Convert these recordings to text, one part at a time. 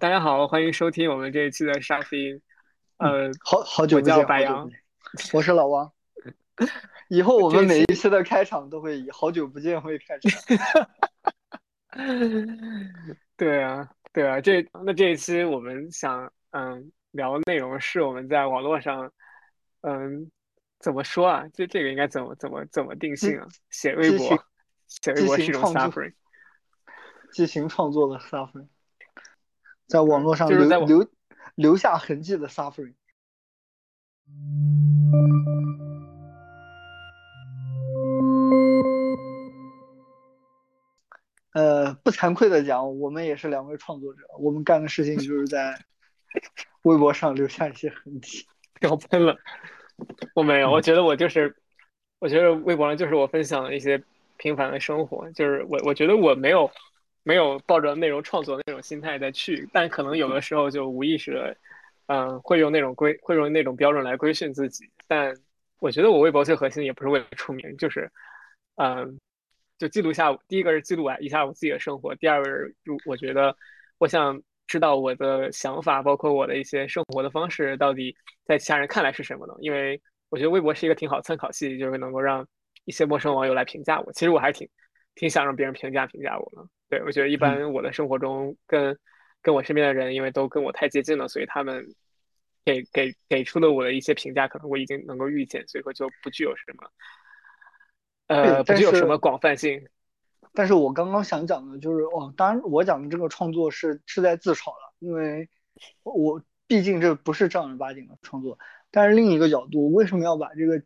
大家好，欢迎收听我们这一期的沙飞。呃，好好久不见，我叫白羊好久不见我是老王。以后我们每一期的开场都会以“好久不见”为开场。对啊，对啊，这那这一期我们想嗯聊的内容是我们在网络上嗯怎么说啊？这这个应该怎么怎么怎么定性啊？写微博，写微博是一种 suffering，激情创作的 suffering，在网络上就是留留留下痕迹的 suffering。呃，不惭愧的讲，我们也是两位创作者，我们干的事情就是在微博上留下一些痕迹。要喷了。我没有，我嗯觉得我就是，我觉得微博上就是我分享的一些平凡的生活，就是我我觉得我没有没有抱着内容创作那种心态再去，但可能有的时候就无意识的，嗯、会用那种规会用那种标准来规训自己，但我觉得我微博最核心也不是为了出名，就是，嗯、就记录下第一个是记录完一下我自己的生活，第二个是就我觉得我想知道我的想法，包括我的一些生活的方式到底在其他人看来是什么呢？因为我觉得微博是一个挺好参考系，就是能够让一些陌生网友来评价我。其实我还挺挺想让别人评价评价我的。对，我觉得一般我的生活中跟跟我身边的人，因为都跟我太接近了，所以他们给给给出的我的一些评价，可能我已经能够预见，所以说就不具有什么呃不具有什么广泛性。但是我刚刚想讲的就是，哦，当然我讲的这个创作是是在自嘲了，因为我毕竟这不是正儿八经的创作。但是另一个角度，为什么要把这个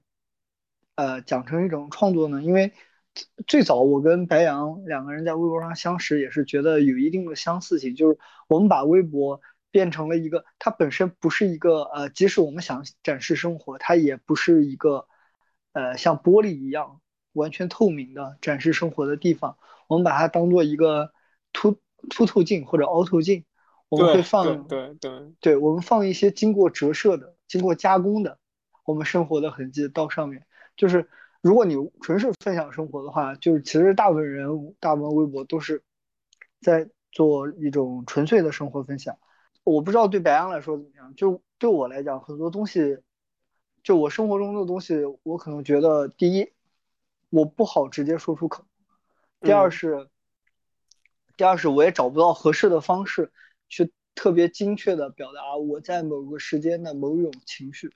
呃讲成一种创作呢？因为最早我跟白羊两个人在微博上相识，也是觉得有一定的相似性，就是我们把微博变成了一个，它本身不是一个呃，即使我们想展示生活，它也不是一个呃像玻璃一样完全透明的展示生活的地方。我们把它当做一个凸凸透镜或者凹透镜，我们会放对对对，对，我们放一些经过折射的、经过加工的我们生活的痕迹到上面。就是如果你纯是分享生活的话，就是其实大部分人、大部分微博都是在做一种纯粹的生活分享。我不知道对白羊来说怎么样，就对我来讲，很多东西，就我生活中的东西，我可能觉得第一，我不好直接说出口；第二嗯是，第二是我也找不到合适的方式去特别精确的表达我在某个时间的某种情绪。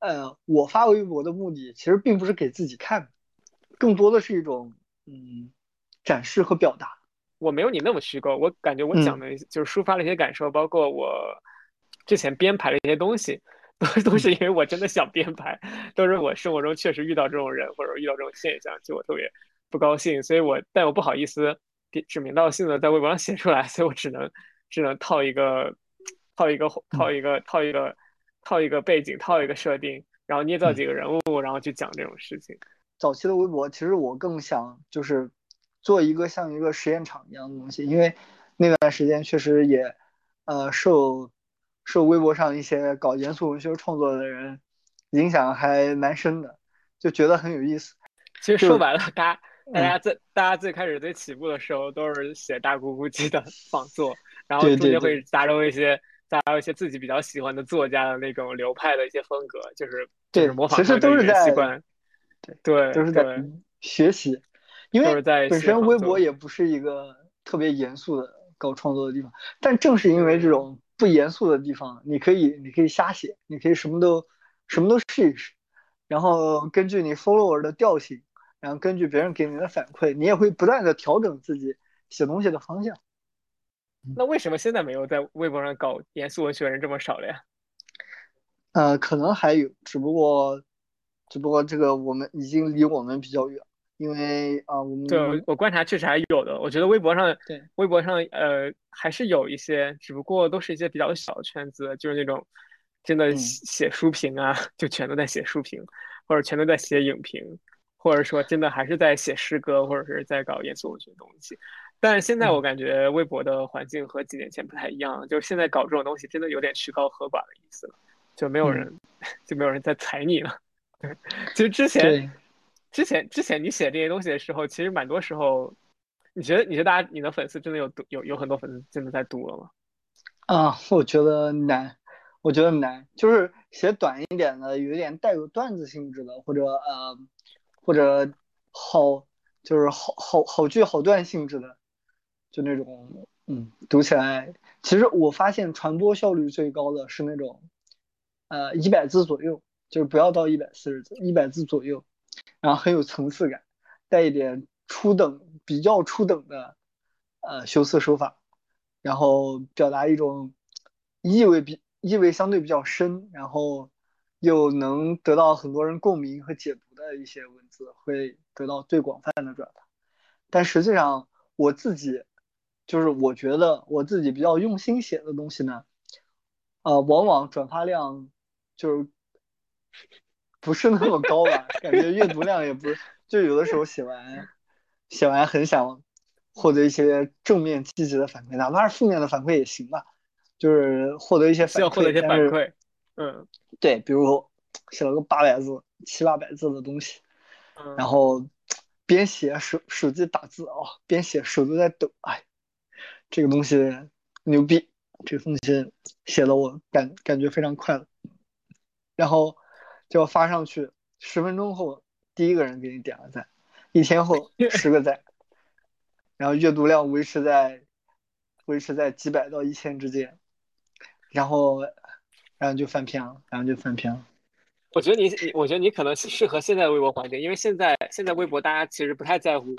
呃，我发微博的目的其实并不是给自己看，更多的是一种嗯展示和表达。我没有你那么虚构，我感觉我讲的就是抒发了一些感受，包括我之前编排了一些东西，都 都是因为我真的想编排，都是我生活中确实遇到这种人或者遇到这种现象，就我特别不高兴，所以我但我不好意思指指名道姓的在微博上写出来，所以我只能只能套一个套一个套一个套一个套一个背景，套一个设定，然后捏造几个人物，然后去讲这种事情。早期的微博，其实我更想就是做一个像一个实验场一样的东西，因为那段时间确实也呃受受微博上一些搞严肃文学创作的人影响还蛮深的，就觉得很有意思。其实说白了，大家大嗯家最大家最开始最起步的时候都是写大咕咕鸡的 仿作，然后中间会杂糅一些杂糅一些自己比较喜欢的作家的那种流派的一些风格，就是就对是模仿其实都是在习惯。对对都是在，学习，因为在本身微博也不是一个特别严肃的搞创作的地方，但正是因为这嗯种不严肃的地方，你可以你可以瞎写，你可以什么都什么都试一试，然后根据你 follower 的调性，然后根据别人给你的反馈，你也会不断的调整自己写东西的方向。那为什么现在没有在微博上搞严肃文学人这么少了呀？呃，可能还有，只不过只不过这个我们已经离我们比较远，因为啊、我们对，我观察确实还有的。我觉得微博上，对微博上呃还是有一些，只不过都是一些比较小的圈子，就是那种真的写书评啊，就全都在写书评，或者全都在写影评，或者说真的还是在写诗歌，或者是在搞严肃文学的东西。但是现在我嗯感觉微博的环境和几年前不太一样，就是现在搞这种东西真的有点曲高和寡的意思了，就没有嗯人就没有人在踩你了。对，其实之前。之前之前你写这些东西的时候，其实蛮多时候，你觉得你觉得大家你的粉丝真的有读有有很多粉丝真的在读了吗？啊，我觉得难，我觉得难，就是写短一点的，有点带有段子性质的，或者呃，或者好，就是好好好剧好段性质的，就那种，嗯，读起来，其实我发现传播效率最高的是那种，呃，一百字左右，就是不要到一百四十字，一百字左右，然后很有层次感，带一点初等，比较初等的，呃，修辞手法。然后表达一种意味比意味相对比较深，然后又能得到很多人共鸣和解读的一些文字，会得到最广泛的转发。但实际上，我自己就是我觉得我自己比较用心写的东西呢，呃，往往转发量就是不是那么高吧，感觉阅读量也不是，就有的时候写完写完很想。获得一些正面积极的反馈，哪怕是负面的反馈也行吧，就是获得一些反馈。获得一些反馈，嗯，对，比如写了个八百字、七八百字的东西，然后边写手手机打字啊，边写手都在抖，哎，这个东西牛逼，这个东西写的我感感觉非常快乐，然后就要发上去，十分钟后第一个人给你点了赞，一天后十个赞。然后阅读量维持在维持在几百到一千之间，然后然后就翻篇了，然后就翻篇了。我觉得你你我觉得你可能适合现在的微博环境，因为现在现在微博大家其实不太在乎。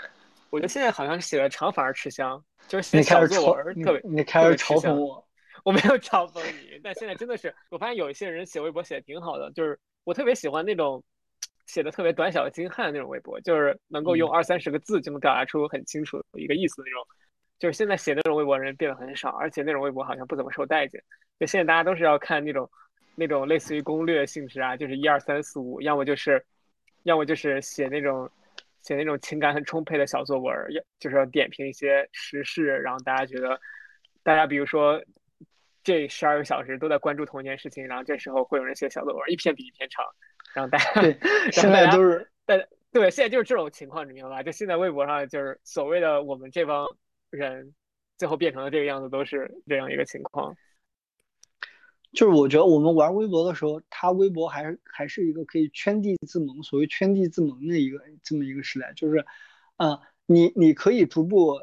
我觉得现在好像写的长反而吃香，就是写小作文特别你开始嘲讽我，我没有嘲讽你，但现在真的是我发现有一些人写微博写的挺好的，就是我特别喜欢那种。写的特别短小精悍的那种微博，就是能够用二三十个字就能表达出很清楚一个意思的那种。就是现在写那种微博人变得很少，而且那种微博好像不怎么受待见。就现在大家都是要看那种那种类似于攻略性质啊，就是一二三四五，要么就是要么就是写那种写那种情感很充沛的小作文，要就是要点评一些时事，然后大家觉得大家比如说这十二个小时都在关注同一件事情，然后这时候会有人写小作文，一篇比一篇长。然后大家对，现在都是，对对，现在就是这种情况，你明白吧？就现在微博上，就是所谓的我们这帮人，最后变成了这个样子，都是这样一个情况。就是我觉得我们玩微博的时候，它微博还是还是一个可以圈地自萌，所谓圈地自萌的一个这么一个时代，就是，嗯，你你可以逐步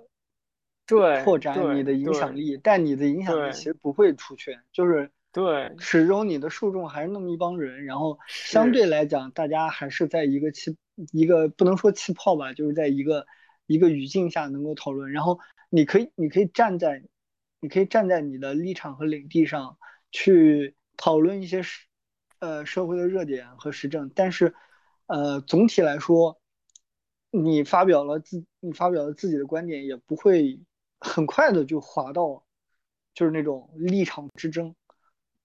对扩展你的影响力，但你的影响力其实不会出圈，就是。对，始终你的受众还是那么一帮人，然后相对来讲，大家还是在一个气一个不能说气泡吧，就是在一个一个语境下能够讨论。然后你可以你可以站在你可以站在你的立场和领地上去讨论一些社呃社会的热点和时政，但是呃总体来说，你发表了自你发表了自己的观点，也不会很快的就滑到就是那种立场之争。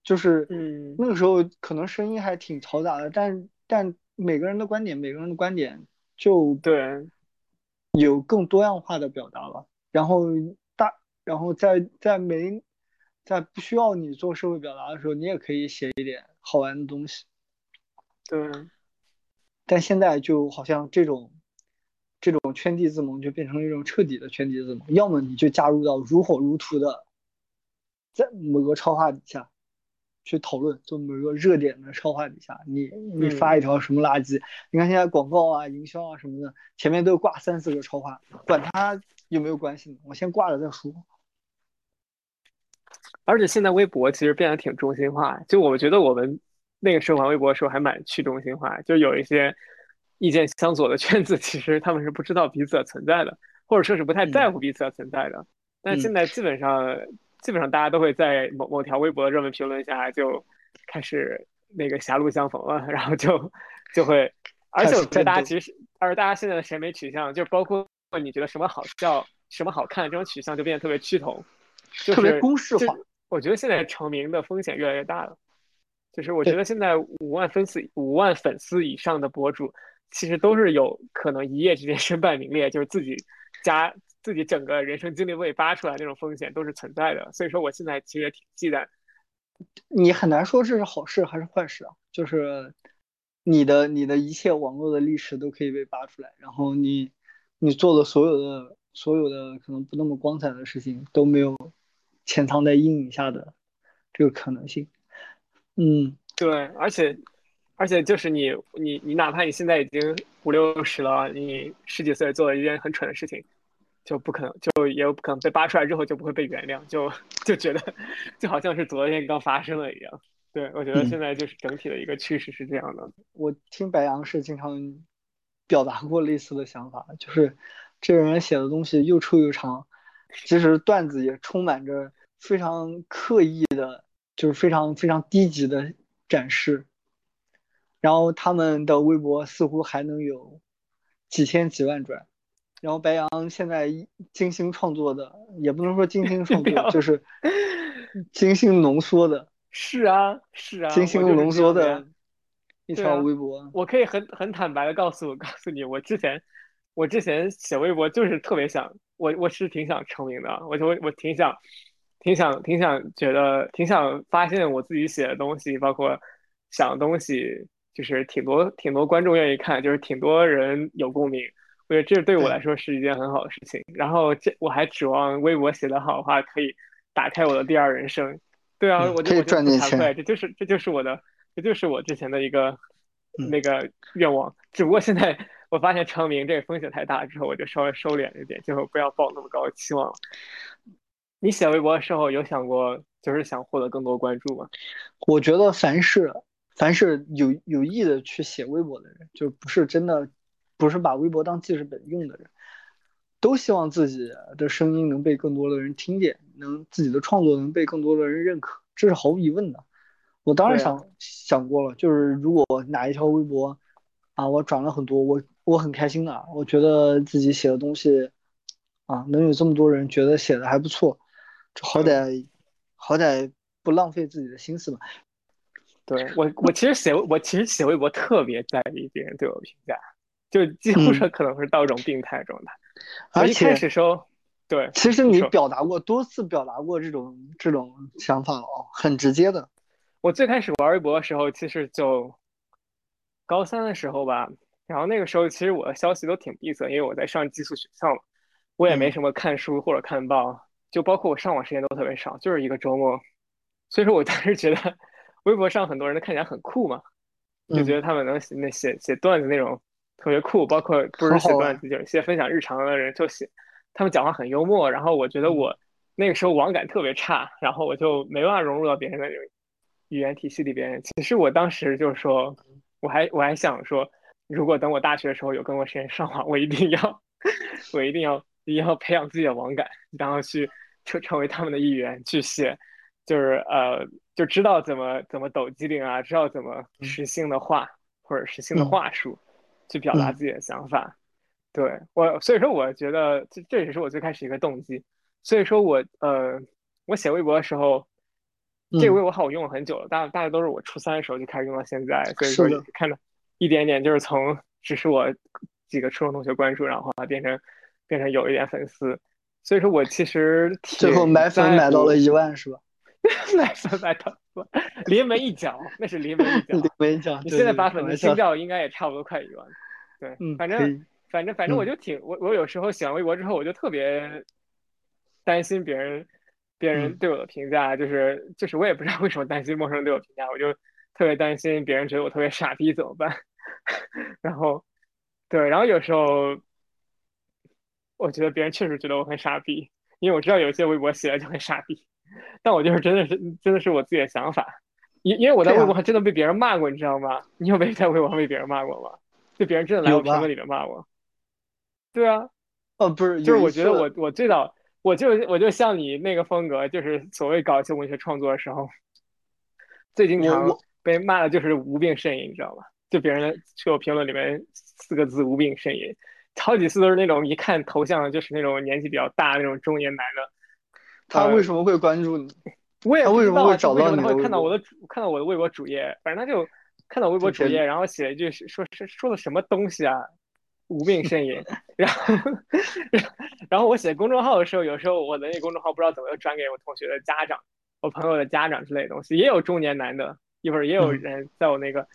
就是，嗯，那个时候可能声音还挺嘈杂的，但但每个人的观点，每个人的观点就对，有更多样化的表达了。然后大，然后在在没在不需要你做社会表达的时候，你也可以写一点好玩的东西。对，但现在就好像这种这种圈地自萌就变成了一种彻底的圈地自萌，要么你就加入到如火如荼的，在某个超话底下。去讨论，就某个热点的超话底下，你你发一条什么垃圾？你看现在广告啊、营销啊什么的，前面都挂三四个超话，管它有没有关系呢？我先挂了再说。而且现在微博其实变得挺中心化，就我觉得我们那个时候玩微博的时候还蛮去中心化，就有一些意见相左的圈子，其实他们是不知道彼此的存在的，或者说是不太在乎彼此的存在的。但现在基本上。基本上大家都会在某某条微博的热门评论下就开始那个狭路相逢了，然后就就会，而且我觉得大家其实，而且大家现在的审美取向，就包括你觉得什么好笑、什么好看这种取向，就变得特别趋同，就特别公式化。我觉得现在成名的风险越来越大了，就是我觉得现在五万粉丝、五万粉丝以上的博主，其实都是有可能一夜之间身败名裂，就是自己加。自己整个人生经历被扒出来那种风险都是存在的，所以说我现在其实也挺忌惮。你很难说这是好事还是坏事啊，就是你的你的一切网络的历史都可以被扒出来，然后你你做的所有的所有的可能不那么光彩的事情都没有潜藏在阴影下的这个可能性。嗯，对，而且而且就是你你你哪怕你现在已经五六十了，你十几岁做了一件很蠢的事情，就不可能就也有可能被扒出来之后就不会被原谅，就就觉得就好像是昨天刚发生了一样。对，我觉得现在就是整体的一个趋势是这样的。我听白杨是经常表达过类似的想法，就是这个人写的东西又臭又长，其实段子也充满着非常刻意的，就是非常非常低级的展示。然后他们的微博似乎还能有几千几万转。然后白羊现在精心创作的，也不能说精心创作，就是精心浓缩的。是啊，是啊，精心浓缩的一条微博。我可以很很坦白的告诉告诉你，我之前我之前写微博就是特别想，我我是挺想成名的，我就我挺想挺想挺想觉得挺想发现我自己写的东西，包括想的东西，就是挺多挺多观众愿意看，就是挺多人有共鸣。我觉得这对我来说是一件很好的事情。然后这我还指望微博写得好的话，可以打开我的第二人生。对啊，我就我就不惭愧，这就是这就是我的，这就是我之前的一个那个愿望。只不过现在我发现成名这个风险太大之后，我就稍微收敛一点，就不要抱那么高的期望了。你写微博的时候有想过，就是想获得更多关注吗？我觉得凡是凡是有有意的去写微博的人，就不是真的不是把微博当记事本用的人，都希望自己的声音能被更多的人听见。能自己的创作能被更多的人认可，这是毫无疑问的。我当然想想过了，就是如果哪一条微博啊，我转了很多，我我很开心的，我觉得自己写的东西啊，能有这么多人觉得写的还不错，这好歹好歹不浪费自己的心思嘛。对我，我其实写我其实写微博特别在意别人对我评价，就几乎是可能是到一种病态状态。而且开始时候。对，其实你表达过多次，表达过这种这种想法哦，很直接的。我最开始玩微博的时候，其实就高三的时候吧，然后那个时候其实我的消息都挺闭塞，因为我在上寄宿学校嘛，我也没什么看书或者看报，就包括我上网时间都特别少，就是一个周末。所以说我当时觉得微博上很多人都看起来很酷嘛，就觉得他们能写那写写段子那种特别酷，包括不是写段子，就是写分享日常的人就写。他们讲话很幽默，然后我觉得我那个时候网感特别差，然后我就没办法融入到别人的语言体系里边。其实我当时就是说，我还我还想说，如果等我大学的时候有更多时间上网，我一定要，我一定要一定要培养自己的网感，然后去成成为他们的一员，去写，就是呃，就知道怎么怎么抖机灵啊，知道怎么实性的话或者实性的话术，去表达自己的想法。对我，所以说我觉得这这也是我最开始一个动机。所以说我呃，我写微博的时候，这个微博号我用了很久了，大大概都是我初三的时候就开始用到现在。所以说看着一点点，就是从只是我几个初中同学关注，然后变成变成有一点粉丝。所以说我其实 最后买粉买到了一万是吧？买粉买到临门一脚，那是临门一脚。临门一脚。你现在把粉丝清掉，应该也差不多快一万。对，反正。反正反正我就挺我我有时候写完微博之后，我就特别担心别人别人对我的评价，就是就是我也不知道为什么担心陌生人对我评价，我就特别担心别人觉得我特别傻逼怎么办？然后对，然后有时候我觉得别人确实觉得我很傻逼，因为我知道有些微博写的就很傻逼，但我就是真的是真的是我自己的想法，因因为我在微博上真的被别人骂过，你知道吗？你有没有在微博上被别人骂过吗？就别人真的来我评论里面骂我。对啊，哦，不是，就是我觉得我我最早我就我就像你那个风格，就是所谓搞一些文学创作的时候，最经常被骂的就是无病呻吟，你知道吗？就别人去我评论里面四个字“无病呻吟”，好几次都是那种一看头像就是那种年纪比较大那种中年男的。他为什么会关注你？我也为什么会找到你？他会看到我的主，看到我的微博主页，反正他就看到微博主页，然后写了一句说是说的什么东西啊？无病呻吟，然后，然后我写公众号的时候，有时候我的那公众号不知道怎么又转给我同学的家长、我朋友的家长之类的东西，也有中年男的，一会儿也有人在我那个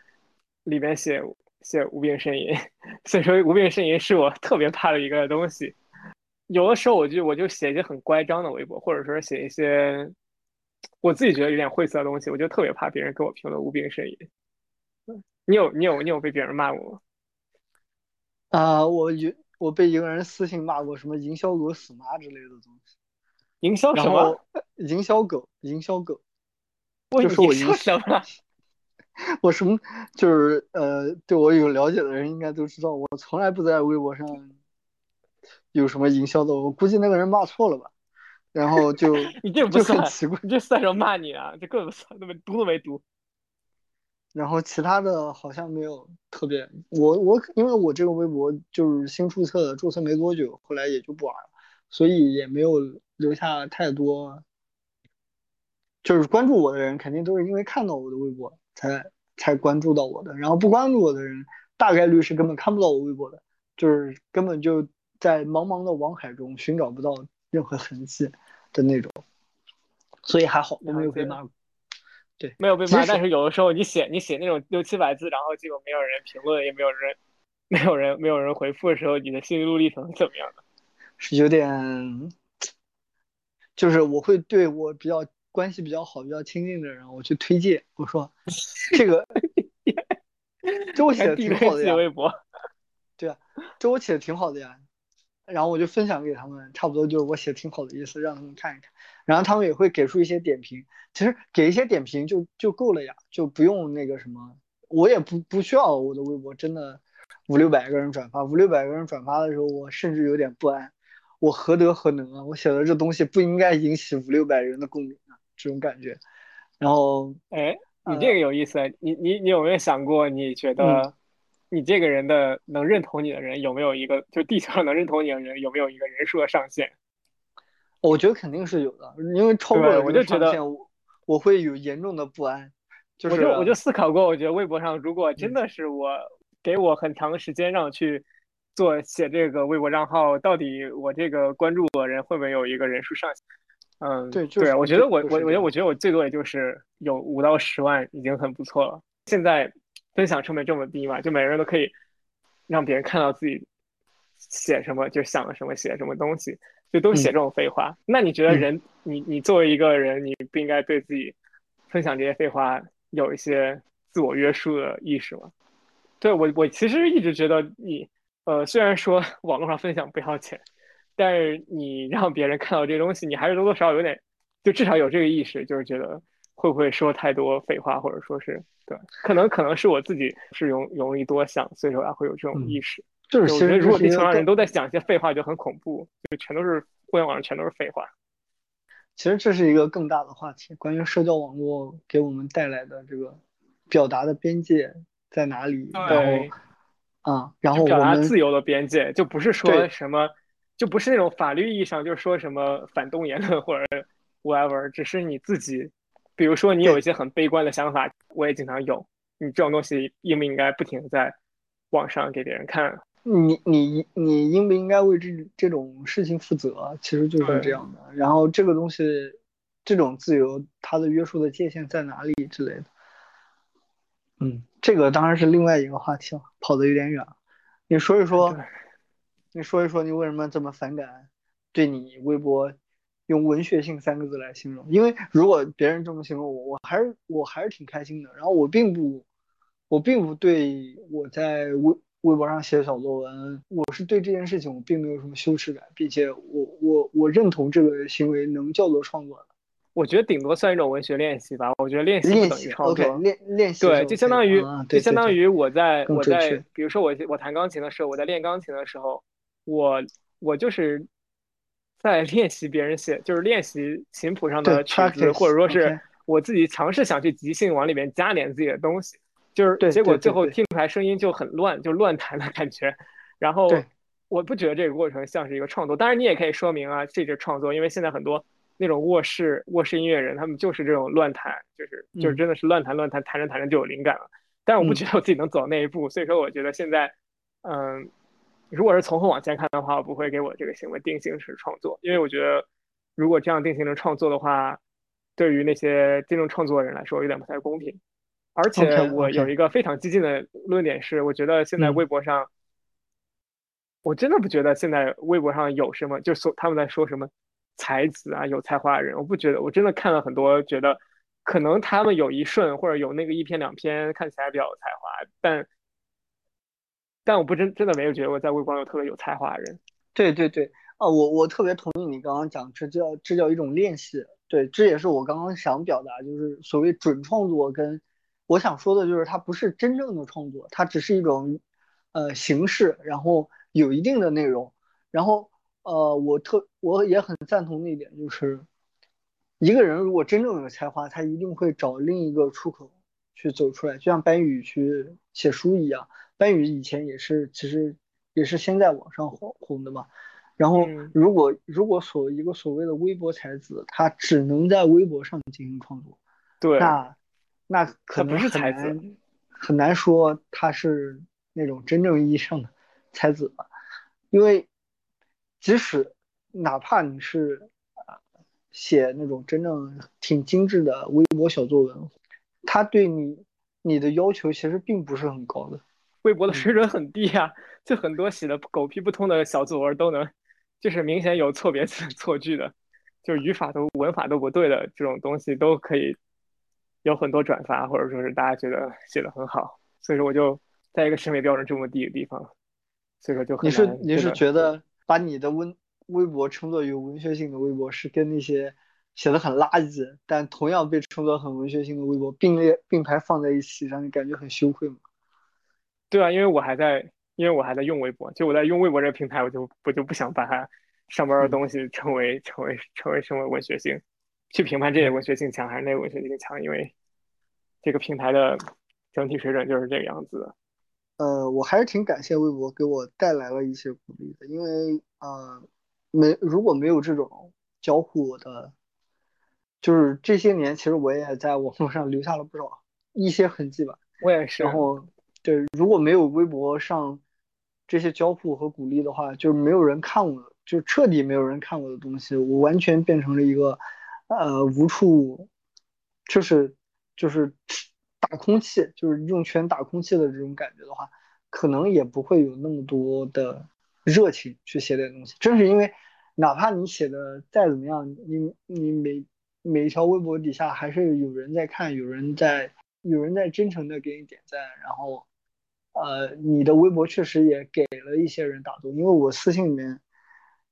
里边写写无病呻吟，所以说无病呻吟是我特别怕的一个东西。有的时候我就我就写一些很乖张的微博，或者说写一些我自己觉得有点晦涩的东西，我就特别怕别人给我评论无病呻吟。你有你有你有被别人骂过吗？啊，我有我被一个人私信骂过什么“营销狗死妈”之类的东西。营销什么？营销狗，营销狗。我就说我营销什么？我什么就是呃，对我有了解的人应该都知道，我从来不在微博上有什么营销的。我估计那个人骂错了吧，然后就 你这不算奇怪，你这算什么骂你啊？这更不算，那么读都没读。然后其他的好像没有特别，我我因为我这个微博就是新注册的，注册没多久，后来也就不玩了，所以也没有留下太多。就是关注我的人肯定都是因为看到我的微博才才关注到我的，然后不关注我的人大概率是根本看不到我微博的，就是根本就在茫茫的网海中寻找不到任何痕迹的那种，所以还好我没有被骂过。对，没有被骂，但是有的时候你写你写那种六七百字，然后结果没有人评论，也没有人没有人没有人回复的时候，你的心路历程怎么样的？是有点，就是我会对我比较关系比较好、比较亲近的人，我去推荐，我说这个，这我写的挺好的呀。微博，对啊，这我写的挺好的呀。然后我就分享给他们，差不多就是我写挺好的意思，让他们看一看。然后他们也会给出一些点评，其实给一些点评就就够了呀，就不用那个什么，我也不不需要我的微博真的五六百个人转发，五六百个人转发的时候，我甚至有点不安，我何德何能啊？我写的这东西不应该引起五六百人的共鸣啊，这种感觉。然后，哎，你这个有意思，你你你有没有想过，你觉得？你这个人的能认同你的人有没有一个？就地球上能认同你的人有没有一个人数的上限？我觉得肯定是有的，因为超过了我就觉得我会有严重的不安。就是我就思考过，我觉得微博上如果真的是我给我很长时间让我去做写这个微博账号，到底我这个关注我的人会不会有一个人数上限？嗯，对，对，我觉得我我我觉得我觉得我最多也就是有五到十万已经很不错了。现在。分享成本这么低嘛？就每个人都可以让别人看到自己写什么，就想了什么，写什么东西，就都写这种废话。那你觉得人，你你作为一个人，你不应该对自己分享这些废话有一些自我约束的意识吗？对我，我其实一直觉得你，呃，虽然说网络上分享不要钱，但是你 让别人看到这些东西，你还是多多少少有点，就至少有这个意识，就是觉得会不会说太多废话，或者说是。对，可能可能是我自己是容容易多想，所以说才会有这种意识。就是其实如果地球上人都在讲一些废话，就很恐怖，就全都是互联网上全都是废话。其实这是一个更大的话题，关于社交网络给我们带来的这个表达的边界在哪里？然后啊，然后表达自由的边界就不是说什么，就不是那种法律意义上就是说什么反动言论或者 whatever，只是你自己。比如说，你有一些很悲观的想法，我也经常有。你这种东西应不应该不停的在网上给别人看？你你你应不应该为这这种事情负责？其实就是这样的。然后这个东西，这种自由，它的约束的界限在哪里之类的？嗯，这个当然是另外一个话题了，跑得有点远。你说一说，你说一说，你为什么这么反感？对你微博？用文学性三个字来形容，因为如果别人这么形容我，我还是我还是挺开心的。然后我并不，我并不对我在微微博上写小作文，我是对这件事情我并没有什么羞耻感，并且我我我认同这个行为能叫做创作的。我觉得顶多算一种文学练习吧。我觉得练习不等于创作。练练习对，就相当于就相当于我在我在比如说我我弹钢琴的时候，我在练钢琴的时候，我我就是。在练习别人写，就是练习琴谱上的曲子，或者说是我自己尝试想去即兴往里面加点自己的东西，就是结果最后听出来声音就很乱，就乱弹的感觉。然后我不觉得这个过程像是一个创作，当然你也可以说明啊，这是创作，因为现在很多那种卧室卧室音乐人，他们就是这种乱弹，就是就是真的是乱弹乱弹，弹着弹着就有灵感了。但是我不觉得我自己能走到那一步，所以说我觉得现在，嗯。如果是从后往前看的话，我不会给我这个行为定性是创作，因为我觉得如果这样定性成创作的话，对于那些真正创作的人来说有点不太公平。而且我有一个非常激进的论点是，我觉得现在微博上我真的不觉得现在微博上有什么，就说他们在说什么才子啊，有才华的人，我不觉得。我真的看了很多，觉得可能他们有一瞬或者有那个一篇两篇看起来比较有才华，但但我不真真的没有觉得我在微博有特别有才华的人。对对对，啊，我我特别同意你刚刚讲，这叫这叫一种练习。对，这也是我刚刚想表达，就是所谓准创作跟我想说的就是它不是真正的创作，它只是一种呃形式，然后有一定的内容。然后呃，我特我也很赞同那一点，就是一个人如果真正有才华，他一定会找另一个出口去走出来，就像班宇去写书一样。班宇以前也是，其实也是先在网上红红的嘛。然后，如果如果所一个所谓的微博才子，他只能在微博上进行创作，对，那那可能是才子，很难说他是那种真正意义上的才子吧。因为即使哪怕你是啊写那种真正挺精致的微博小作文，他对你你的要求其实并不是很高的。微博的水准很低啊，就很多写的狗屁不通的小作文都能。就是明显有错别字、错句的，就是语法都、文法都不对的这种东西，都可以有很多转发，或者说是大家觉得写的很好。所以说，我就在一个审美标准这么低的地方，所以说就很你是你是觉得把你的文微博称作有文学性的微博，是跟那些写的很垃圾但同样被称作很文学性的微博并列并排放在一起，让你感觉很羞愧吗？对啊，因为我还在。因为我还在用微博，就我在用微博这个平台，我就我就不想把它上边的东西成为成为成为什么文学性，去评判这些文学性强还是那个文学性强，因为这个平台的整体水准就是这个样子的。呃，我还是挺感谢微博给我带来了一些鼓励的，因为呃，没如果没有这种交互的，就是这些年其实我也在网络上留下了不少一些痕迹吧。我也是。然后对，如果没有微博上。这些交互和鼓励的话，就没有人看我，就彻底没有人看我的东西，我完全变成了一个，呃，无处，就是就是打空气，就是用拳打空气的这种感觉的话，可能也不会有那么多的热情去写点东西。正是因为，哪怕你写的再怎么样，你你每每一条微博底下还是有人在看，有人在有人在真诚的给你点赞，然后。呃，你的微博确实也给了一些人打动，因为我私信里面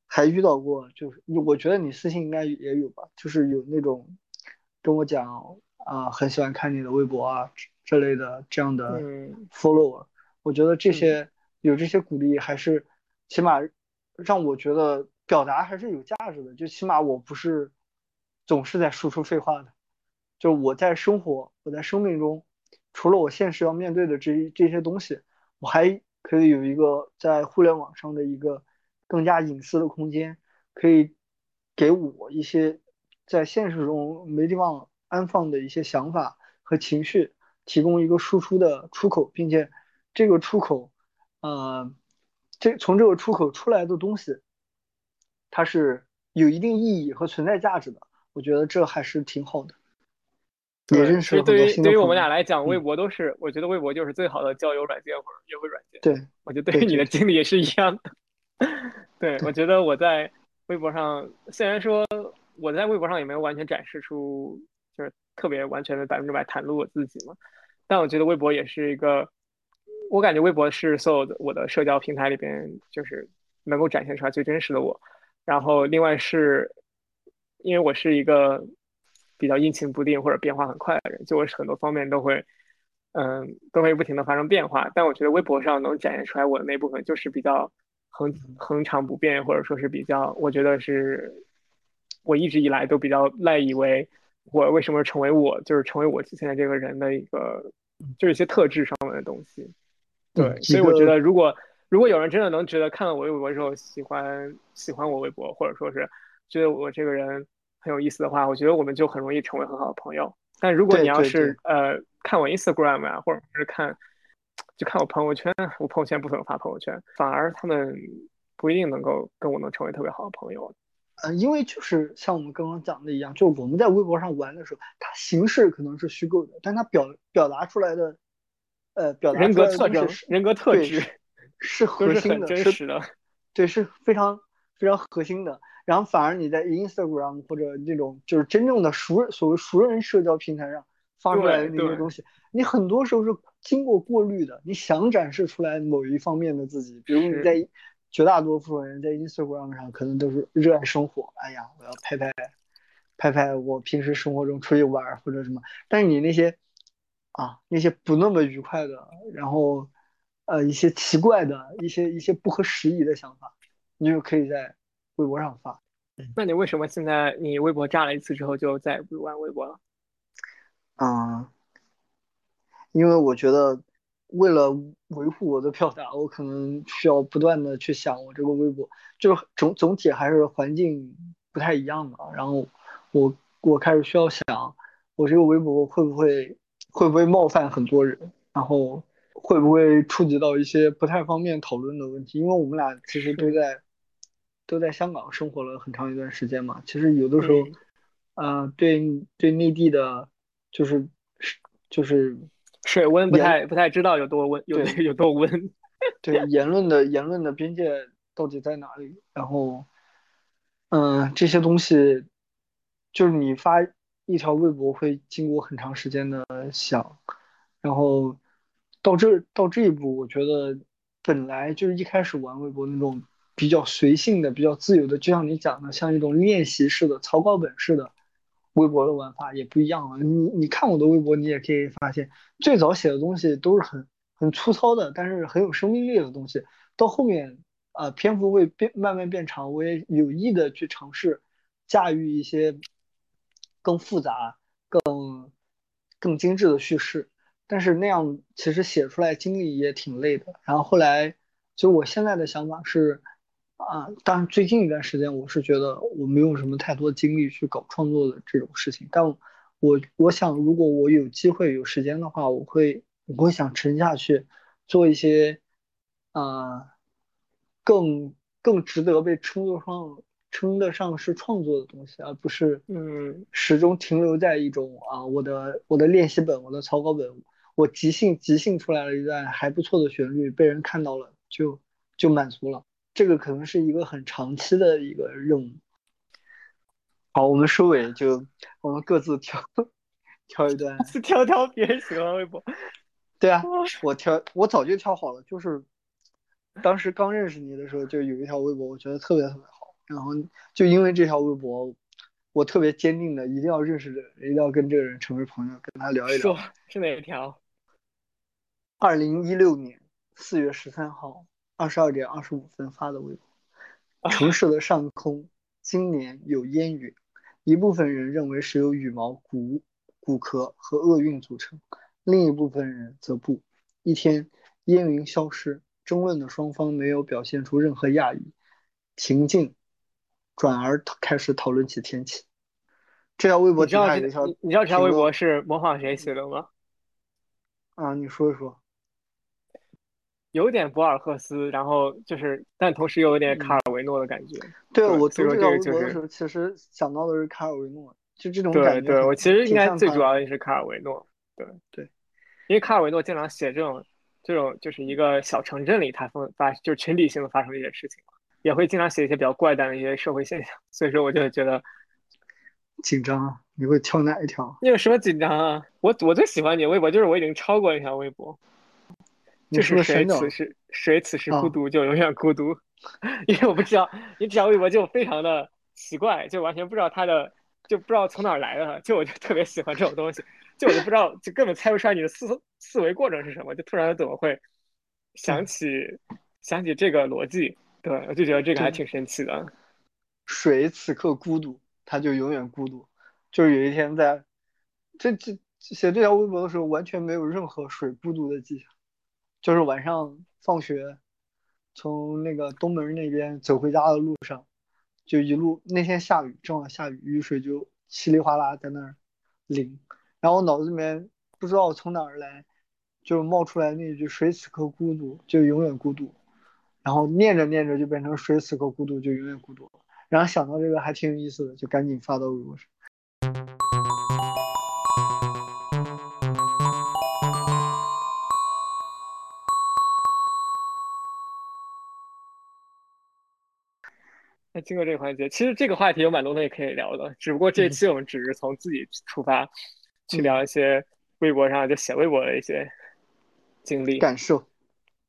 还遇到过，就是我觉得你私信应该也有吧，就是有那种跟我讲啊，很喜欢看你的微博啊这类的这样的 follower，我觉得这些有这些鼓励还是起码让我觉得表达还是有价值的，就起码我不是总是在输出废话的，就我在生活，我在生命中。除了我现实要面对的这这些东西，我还可以有一个在互联网上的一个更加隐私的空间，可以给我一些在现实中没地方安放的一些想法和情绪，提供一个输出的出口，并且这个出口，呃，这从这个出口出来的东西，它是有一定意义和存在价值的，我觉得这还是挺好的。也认识对于对于我们俩来讲，微博都是我觉得微博就是最好的交友软件或者约会软件。对，我觉得对于你的经历也是一样的。对，我觉得我在微博上，虽然说我在微博上也没有完全展示出就是特别完全的百分之百袒露我自己嘛，但我觉得微博也是一个，我感觉微博是所有的我的社交平台里边就是能够展现出来最真实的我。然后另外是因为我是一个。比较阴晴不定或者变化很快的人，就我很多方面都会，嗯，都会不停的发生变化。但我觉得微博上能展现出来我的那部分，就是比较恒恒常不变，或者说是比较，我觉得是我一直以来都比较赖以为我为什么成为我，就是成为我现在这个人的一个，就是一些特质上面的东西。对，所以我觉得如果如果有人真的能觉得看了我微博之后喜欢喜欢我微博，或者说是觉得我这个人。很有意思的话，我觉得我们就很容易成为很好的朋友。但如果你要是呃看我 Instagram 啊，或者是看就看我朋友圈，我朋友圈不怎么发朋友圈，反而他们不一定能够跟我能成为特别好的朋友。呃，因为就是像我们刚刚讲的一样，就我们在微博上玩的时候，它形式可能是虚构的，但它表表达出来的呃表达人格特征、人格特质，是核心的，是的，对，是非常非常核心的。然后反而你在 Instagram 或者那种就是真正的熟人所谓熟人社交平台上发出来的那些东西，你很多时候是经过过滤的。你想展示出来某一方面的自己，比如你在绝大多数人在 Instagram 上可能都是热爱生活，哎呀，我要拍拍拍拍我平时生活中出去玩或者什么。但是你那些啊那些不那么愉快的，然后呃一些奇怪的一些一些不合时宜的想法，你就可以在。微博上发，那你为什么现在你微博炸了一次之后就再也不玩微博了？嗯，因为我觉得为了维护我的表达，我可能需要不断的去想我这个微博，就是总总体还是环境不太一样的。然后我我开始需要想，我这个微博会不会会不会冒犯很多人，然后会不会触及到一些不太方便讨论的问题？因为我们俩其实都在。都在香港生活了很长一段时间嘛，其实有的时候，呃，对对内地的，就是就是水温不太不太知道有多温，有 有多温。对言论的言论的边界到底在哪里？然后，嗯，这些东西，就是你发一条微博会经过很长时间的想，然后到这到这一步，我觉得本来就是一开始玩微博那种。比较随性的、比较自由的，就像你讲的，像一种练习式的、草稿本式的微博的玩法也不一样啊。你你看我的微博，你也可以发现，最早写的东西都是很很粗糙的，但是很有生命力的东西。到后面啊，篇幅会变慢慢变长，我也有意的去尝试驾驭一些更复杂、更更精致的叙事，但是那样其实写出来精力也挺累的。然后后来，就我现在的想法是。啊，当然，最近一段时间我是觉得我没有什么太多精力去搞创作的这种事情。但我我想，如果我有机会有时间的话，我会我会想沉下去做一些啊更更值得被称作上称得上是创作的东西，而不是嗯始终停留在一种啊我的我的练习本我的草稿本我即兴即兴出来了一段还不错的旋律被人看到了就就满足了。这个可能是一个很长期的一个任务。好，我们收尾就我们各自挑挑一段，挑挑别人喜欢微博。对啊，我挑我早就挑好了，就是当时刚认识你的时候就有一条微博，我觉得特别特别好。然后就因为这条微博，我特别坚定的一定要认识这个人，一定要跟这个人成为朋友，跟他聊一聊。是哪一条？二零一六年四月十三号。二十二点二十五分发的微博。城市的上空今年有烟云，一部分人认为是由羽毛、骨骨壳和厄运组成，另一部分人则不。一天，烟云消失，争论的双方没有表现出任何讶异，平静，转而开始讨论起天气。这条微博，你知道你知道这条微博是模仿谁写的吗？啊，你说一说。有点博尔赫斯，然后就是，但同时又有点卡尔维诺的感觉。对，我读这个微博的时候，其实想到的是卡尔维诺，就这种感觉。对，对我其实应该最主要的是卡尔维诺。对对，因为卡尔维诺经常写这种这种，就是一个小城镇里他发发，就是群体性的发生的一些事情也会经常写一些比较怪诞的一些社会现象。所以说，我就觉得 紧张啊！你会挑哪一条？你有什么紧张啊？我我最喜欢你微博，就是我已经超过一条微博。就是谁此时谁此时孤独就永远孤独，因为我不知道你这条微博就非常的奇怪，就完全不知道他的就不知道从哪来的，就我就特别喜欢这种东西，就我就不知道就根本猜不出来你的思思维过程是什么，就突然怎么会想起想起这个逻辑，对，我就觉得这个还挺神奇的。水此刻孤独，他就永远孤独，就是有一天在这这写这条微博的时候，完全没有任何水孤独的迹象。就是晚上放学，从那个东门那边走回家的路上，就一路那天下雨，正好下雨，雨水就稀里哗啦在那儿淋，然后脑子里面不知道从哪儿来，就冒出来那句“谁此刻孤独，就永远孤独”，然后念着念着就变成“谁此刻孤独，就永远孤独”，然后想到这个还挺有意思的，就赶紧发到微博上。经过这个环节，其实这个话题有蛮多东西可以聊的，只不过这期我们只是从自己出发，去聊一些微博上就写微博的一些经历感受。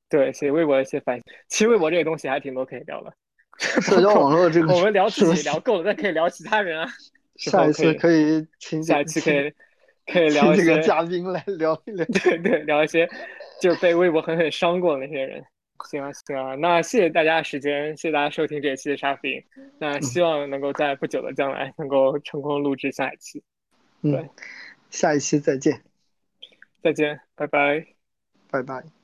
对，写微博的一些反，其实微博这个东西还挺多可以聊的。社交网络这个，我们聊自己聊够了，再可以聊其他人啊。下一次可以请下一期可以可以聊这个嘉宾来聊一聊，对对，聊一些就是被微博狠狠伤过的那些人。行啊行啊，那谢谢大家的时间，谢谢大家收听这一期的沙飞。那希望能够在不久的将来能够成功录制下一期。对，下一期再见，再见，拜拜，拜拜。